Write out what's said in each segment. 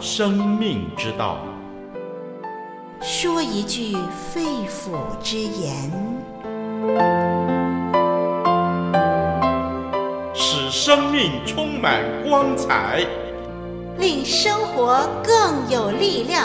生命之道，说一句肺腑之言，使生命充满光彩，令生活更有力量。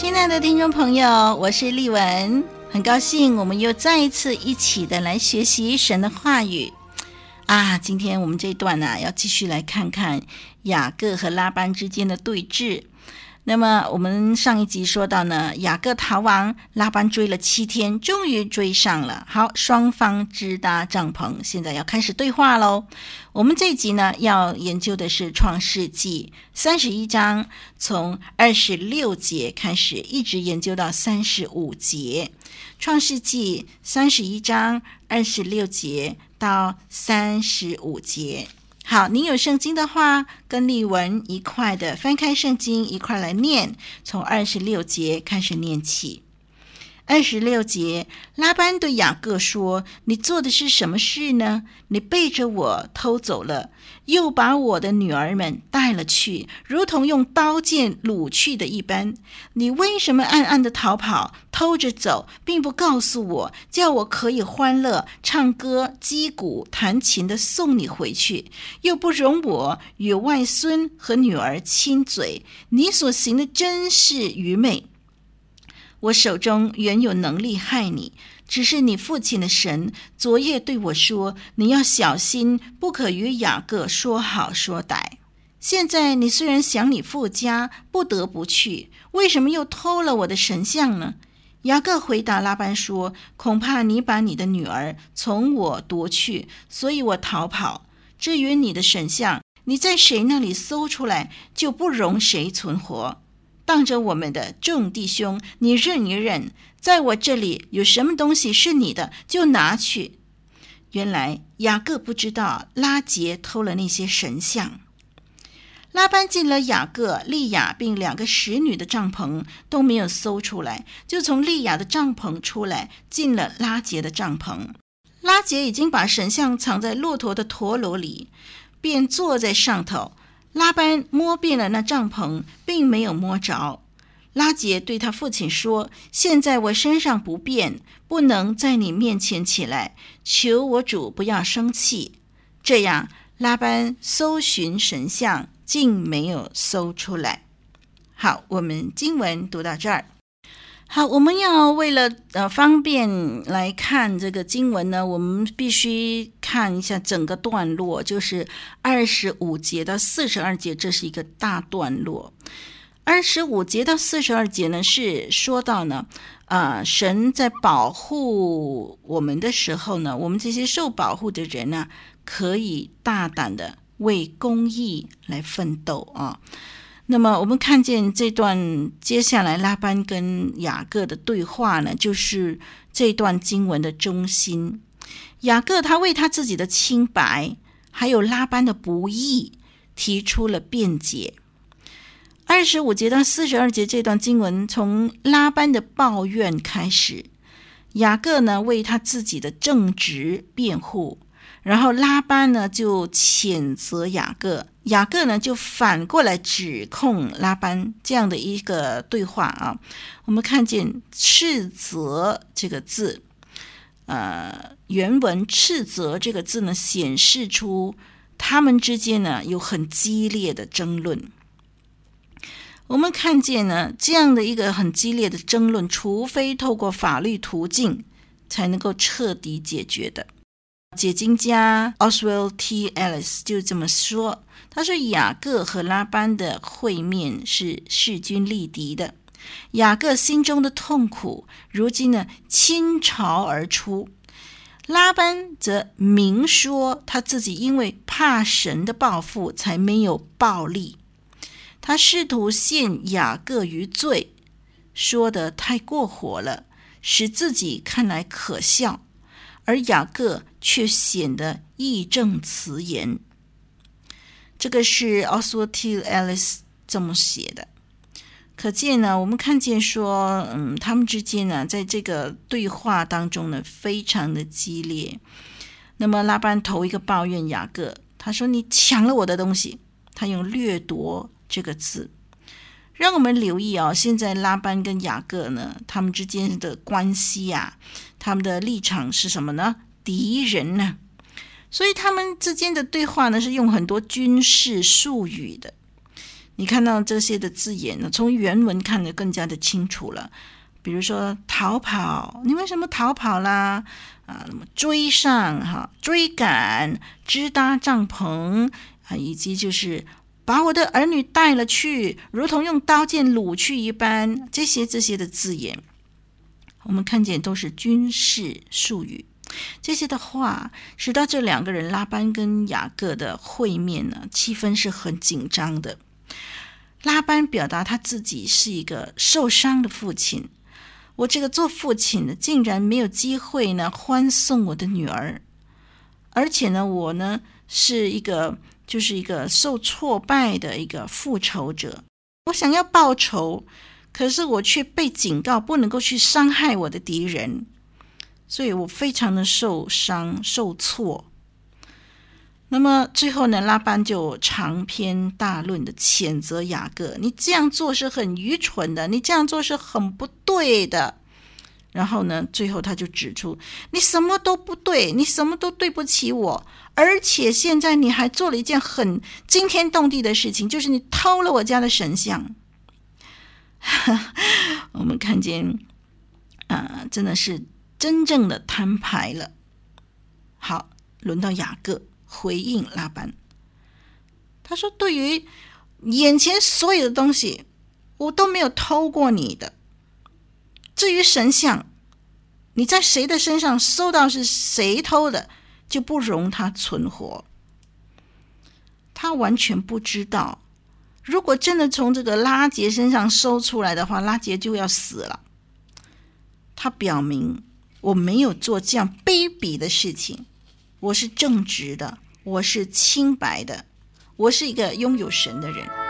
亲爱的听众朋友，我是丽文，很高兴我们又再一次一起的来学习神的话语啊！今天我们这一段呢、要继续来看看雅各和拉班之间的对峙。那么我们上一集说到呢，雅各逃亡，拉班追了七天，终于追上了。好，双方支搭帐篷，现在要开始对话喽。我们这一集呢，要研究的是创世纪三十一章，从二十六节开始，一直研究到三十五节。创世纪三十一章二十六节到三十五节。好，您有圣经的话，跟丽文一块的翻开圣经，一块来念，从二十六节开始念起。二十六节，拉班对雅各说：“你做的是什么事呢？你背着我偷走了，又把我的女儿们带了去，如同用刀剑掳去的一般。你为什么暗暗的逃跑，偷着走，并不告诉我，叫我可以欢乐、唱歌、击鼓、弹琴的送你回去，又不容我与外孙和女儿亲嘴？你所行的真是愚昧。”我手中原有能力害你，只是你父亲的神昨夜对我说：“你要小心，不可与雅各说好说歹。”现在你虽然想你父家，不得不去，为什么又偷了我的神像呢？雅各回答拉班说：“恐怕你把你的女儿从我夺去，所以我逃跑。至于你的神像，你在谁那里搜出来，就不容谁存活。”当着我们的众弟兄，你认一认，在我这里有什么东西是你的，就拿去。原来雅各不知道拉杰偷了那些神像。拉班进了雅各、利亚并两个使女的帐篷，都没有搜出来，就从利亚的帐篷出来，进了拉杰的帐篷。拉杰已经把神像藏在骆驼的驼驴里，便坐在上头。拉班摸遍了那帐篷，并没有摸着。拉杰对他父亲说：“现在我身上不便，不能在你面前起来，求我主不要生气。”这样，拉班搜寻神像，竟没有搜出来。好，我们经文读到这儿。好，我们要为了呃方便来看这个经文呢，我们必须看一下整个段落，就是二十五节到四十二节，这是一个大段落。二十五节到四十二节呢，是说到呢，啊、神在保护我们的时候呢，我们这些受保护的人呢，可以大胆的为公义来奋斗啊。那么我们看见这段接下来拉班跟雅各的对话呢，就是这段经文的中心。雅各他为他自己的清白，还有拉班的不义，提出了辩解。二十五节到四十二节这段经文，从拉班的抱怨开始，雅各呢为他自己的正直辩护，然后拉班呢就谴责雅各，雅各呢就反过来指控拉班，这样的一个对话啊，我们看见“斥责”这个字，呃，原文“斥责”这个字呢，显示出他们之间呢有很激烈的争论。我们看见呢，这样的一个很激烈的争论，除非透过法律途径，才能够彻底解决的。解经家 Oswald T. Ellis 就这么说：“他说雅各和拉班的会面是势均力敌的。雅各心中的痛苦，如今呢倾巢而出；拉班则明说他自己因为怕神的报复，才没有暴力。”他试图陷雅各于罪，说得太过火了，使自己看来可笑，而雅各却显得义正辞严。这个是 Oswald T. Ellis 这么写的。可见呢，我们看见说，嗯，他们之间呢，在这个对话当中呢，非常的激烈。那么拉班头一个抱怨雅各，他说：“你抢了我的东西。”他用掠夺。这个字，让我们留意哦。现在拉班跟雅各呢，他们之间的关系呀、啊，他们的立场是什么呢？敌人呢？所以他们之间的对话呢，是用很多军事术语的。你看到这些的字眼呢，从原文看得更加的清楚了。比如说逃跑，你为什么逃跑啦？啊，那么追上哈，追赶，支搭帐篷啊，以及就是。把我的儿女带了去，如同用刀剑掳去一般。这些这些的字眼，我们看见都是军事术语。这些的话，使到这两个人拉班跟雅各的会面呢，气氛是很紧张的。拉班表达他自己是一个受伤的父亲，我这个做父亲的竟然没有机会呢欢送我的女儿，而且呢，我呢是一个。就是一个受挫败的一个复仇者，我想要报仇，可是我却被警告不能够去伤害我的敌人，所以我非常的受伤受挫。那么最后呢，拉班就长篇大论的谴责雅各：“你这样做是很愚蠢的，你这样做是很不对的。”然后呢，最后他就指出，你什么都不对，你什么都对不起我，而且现在你还做了一件很惊天动地的事情，就是你偷了我家的神像。我们看见，啊、呃，真的是真正的摊牌了。好，轮到雅各回应拉班，他说：“对于眼前所有的东西，我都没有偷过你的。”至于神像，你在谁的身上搜到是谁偷的，就不容他存活。他完全不知道，如果真的从这个拉杰身上搜出来的话，拉杰就要死了。他表明我没有做这样卑鄙的事情，我是正直的，我是清白的，我是一个拥有神的人。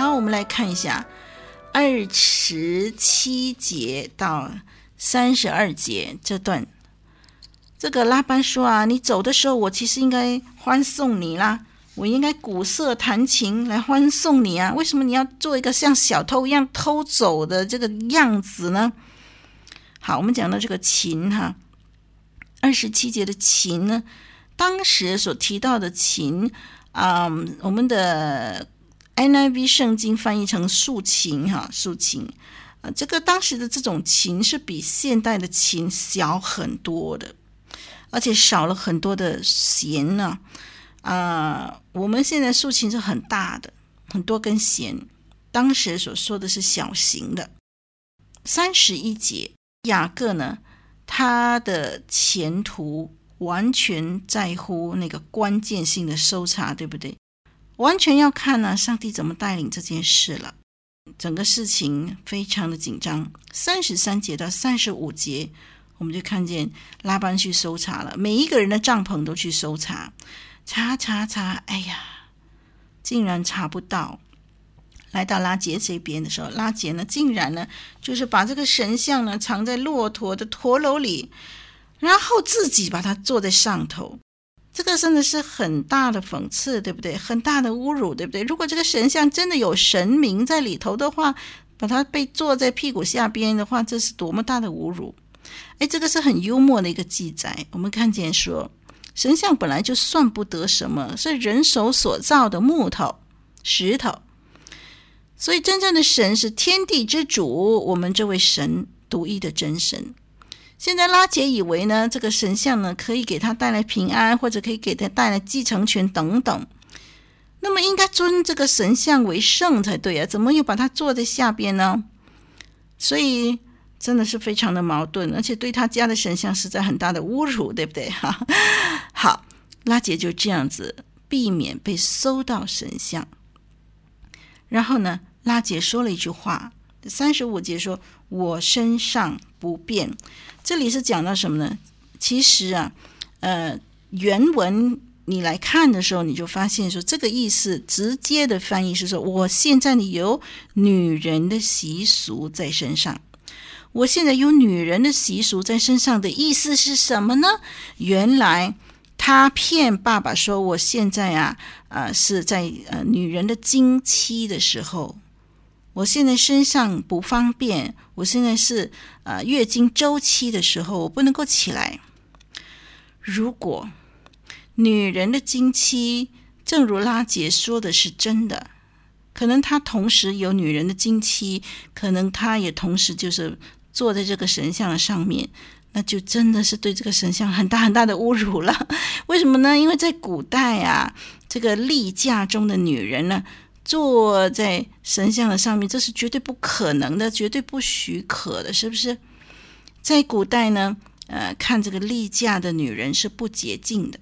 好，我们来看一下二十七节到三十二节这段。这个拉班说啊，你走的时候，我其实应该欢送你啦，我应该鼓瑟弹琴来欢送你啊。为什么你要做一个像小偷一样偷走的这个样子呢？好，我们讲到这个琴哈，二十七节的琴呢，当时所提到的琴啊、嗯，我们的。NIV 圣经翻译成竖琴，哈，竖琴，啊，这个当时的这种琴是比现代的琴小很多的，而且少了很多的弦呢。啊，我们现在竖琴是很大的，很多根弦，当时所说的是小型的。三十一节，雅各呢，他的前途完全在乎那个关键性的搜查，对不对？完全要看呢、上帝怎么带领这件事了。整个事情非常的紧张。三十三节到三十五节，我们就看见拉班去搜查了，每一个人的帐篷都去搜查，查查查，哎呀，竟然查不到。来到拉结这边的时候，拉结呢，竟然呢，就是把这个神像呢藏在骆驼的驼楼里，然后自己把它坐在上头。这个真的是很大的讽刺，对不对？很大的侮辱，对不对？如果这个神像真的有神明在里头的话，把它被坐在屁股下边的话，这是多么大的侮辱！哎，这个是很幽默的一个记载。我们看见说，神像本来就算不得什么，是人手所造的木头、石头，所以真正的神是天地之主，我们这位神独一的真神。现在拉结以为呢，这个神像呢可以给他带来平安，或者可以给他带来继承权等等。那么应该尊这个神像为圣才对啊，怎么又把它坐在下边呢？所以真的是非常的矛盾，而且对他家的神像实在很大的侮辱，对不对？哈，好，拉结就这样子避免被搜到神像。然后呢，拉结说了一句话，三十五节说：“我身上不变。”这里是讲到什么呢？其实啊，呃，原文你来看的时候，你就发现说，这个意思直接的翻译是说，我现在呢有女人的习俗在身上。我现在有女人的习俗在身上的意思是什么呢？原来他骗爸爸说，我现在啊，呃，是在呃女人的经期的时候。我现在身上不方便，我现在是呃月经周期的时候，我不能够起来。如果女人的经期，正如拉姐说的是真的，可能她同时有女人的经期，可能她也同时就是坐在这个神像上面，那就真的是对这个神像很大很大的侮辱了。为什么呢？因为在古代啊，这个例假中的女人呢，坐在神像的上面，这是绝对不可能的，绝对不许可的，是不是？在古代呢，呃，看这个例假的女人是不洁净的，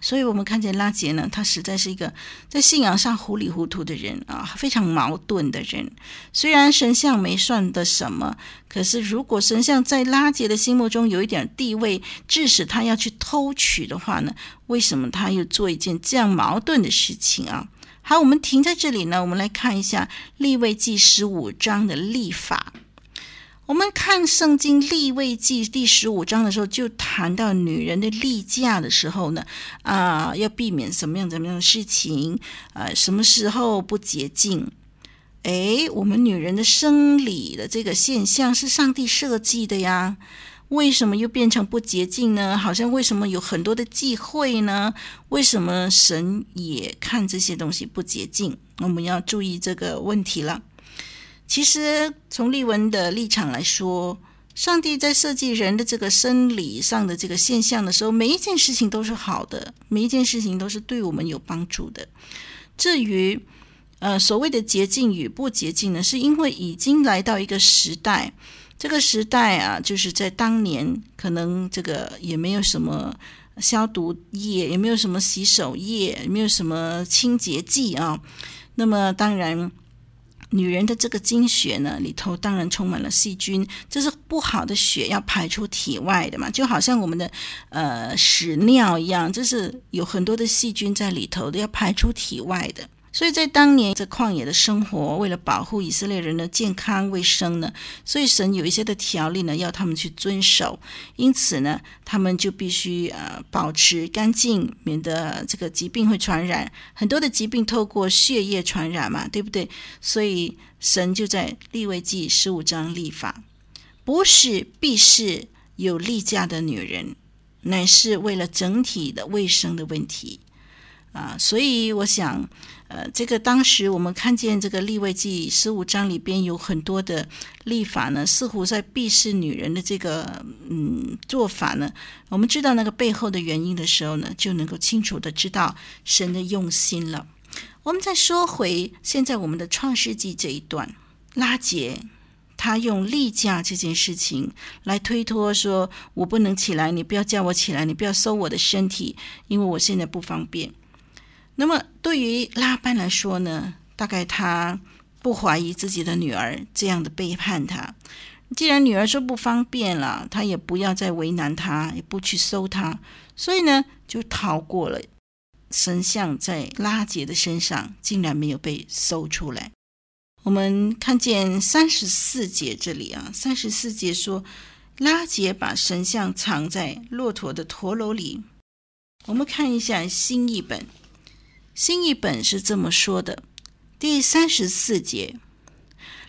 所以我们看见拉杰呢，他实在是一个在信仰上糊里糊涂的人啊，非常矛盾的人。虽然神像没算得什么，可是如果神像在拉杰的心目中有一点地位，致使他要去偷取的话呢，为什么他又做一件这样矛盾的事情啊？好，我们停在这里呢。我们来看一下利未记十五章的立法。我们看圣经利未记第十五章的时候，就谈到女人的例假的时候呢，啊，要避免什么样怎么样的事情，啊，什么时候不洁净？诶，我们女人的生理的这个现象是上帝设计的呀。为什么又变成不洁净呢？好像为什么有很多的忌讳呢？为什么神也看这些东西不洁净？我们要注意这个问题了。其实从立文的立场来说，上帝在设计人的这个生理上的这个现象的时候，每一件事情都是好的，每一件事情都是对我们有帮助的。至于呃所谓的洁净与不洁净呢，是因为已经来到一个时代。这个时代啊，就是在当年，可能这个也没有什么消毒液，也没有什么洗手液，也没有什么清洁剂啊。那么，当然，女人的这个经血呢，里头当然充满了细菌，这是不好的血要排出体外的嘛，就好像我们的呃屎尿一样，这是有很多的细菌在里头的，要排出体外的。所以在当年这旷野的生活，为了保护以色列人的健康卫生呢，所以神有一些的条例呢，要他们去遵守。因此呢，他们就必须呃保持干净，免得这个疾病会传染。很多的疾病透过血液传染嘛，对不对？所以神就在利未记十五章立法，不是必是有例假的女人，乃是为了整体的卫生的问题。啊，所以我想，呃，这个当时我们看见这个立位记十五章里边有很多的立法呢，似乎在鄙视女人的这个嗯做法呢，我们知道那个背后的原因的时候呢，就能够清楚的知道神的用心了。我们再说回现在我们的创世纪这一段，拉结他用例假这件事情来推脱说，我不能起来，你不要叫我起来，你不要搜我的身体，因为我现在不方便。那么对于拉班来说呢，大概他不怀疑自己的女儿这样的背叛他。既然女儿说不方便了，他也不要再为难他，也不去搜他，所以呢，就逃过了。神像在拉杰的身上竟然没有被搜出来。我们看见三十四节这里啊，三十四节说拉杰把神像藏在骆驼的驼楼里。我们看一下新译本。新译本是这么说的：第三十四节，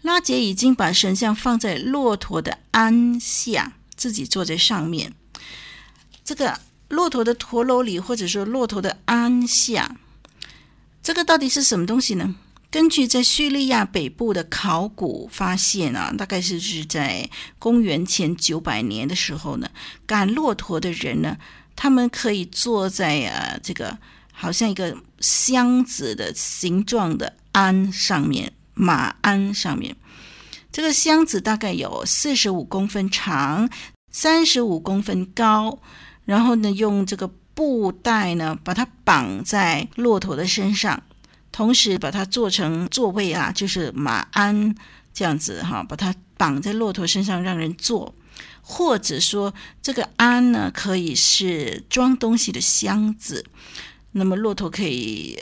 拉杰已经把神像放在骆驼的鞍下，自己坐在上面。这个骆驼的驼楼里，或者说骆驼的鞍下，这个到底是什么东西呢？根据在叙利亚北部的考古发现啊，大概是是在公元前九百年的时候呢，赶骆驼的人呢，他们可以坐在啊这个。好像一个箱子的形状的鞍上面，马鞍上面，这个箱子大概有四十五公分长，三十五公分高，然后呢，用这个布袋呢把它绑在骆驼的身上，同时把它做成座位啊，就是马鞍这样子哈，把它绑在骆驼身上让人坐，或者说这个鞍呢可以是装东西的箱子。那么骆驼可以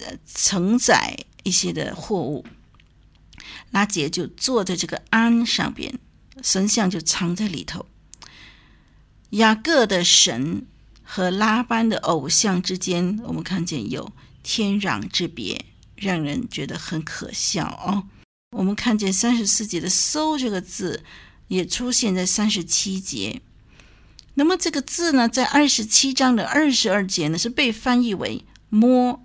呃承载一些的货物，拉杰就坐在这个鞍上边，神像就藏在里头。雅各的神和拉班的偶像之间，我们看见有天壤之别，让人觉得很可笑哦。我们看见三十四节的“搜”这个字，也出现在三十七节。那么这个字呢，在二十七章的二十二节呢，是被翻译为“摸”。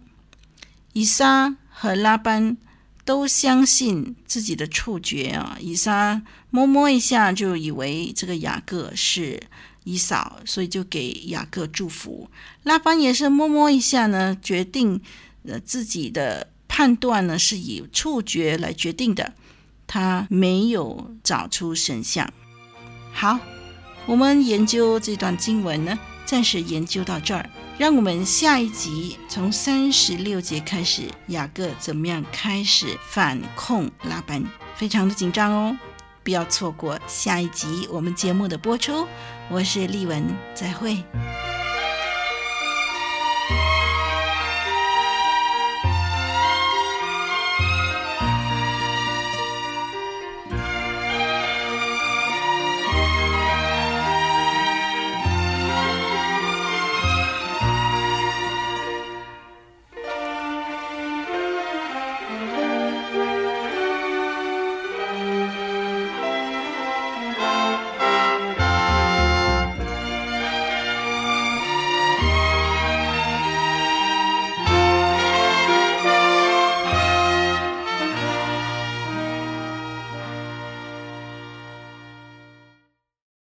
以撒和拉班都相信自己的触觉啊，以撒摸摸一下就以为这个雅各是以扫，所以就给雅各祝福。拉班也是摸摸一下呢，决定呃自己的判断呢是以触觉来决定的，他没有找出神像。好。我们研究这段经文呢，暂时研究到这儿。让我们下一集从三十六节开始，雅各怎么样开始反控拉班，非常的紧张哦，不要错过下一集我们节目的播出。我是丽文，再会。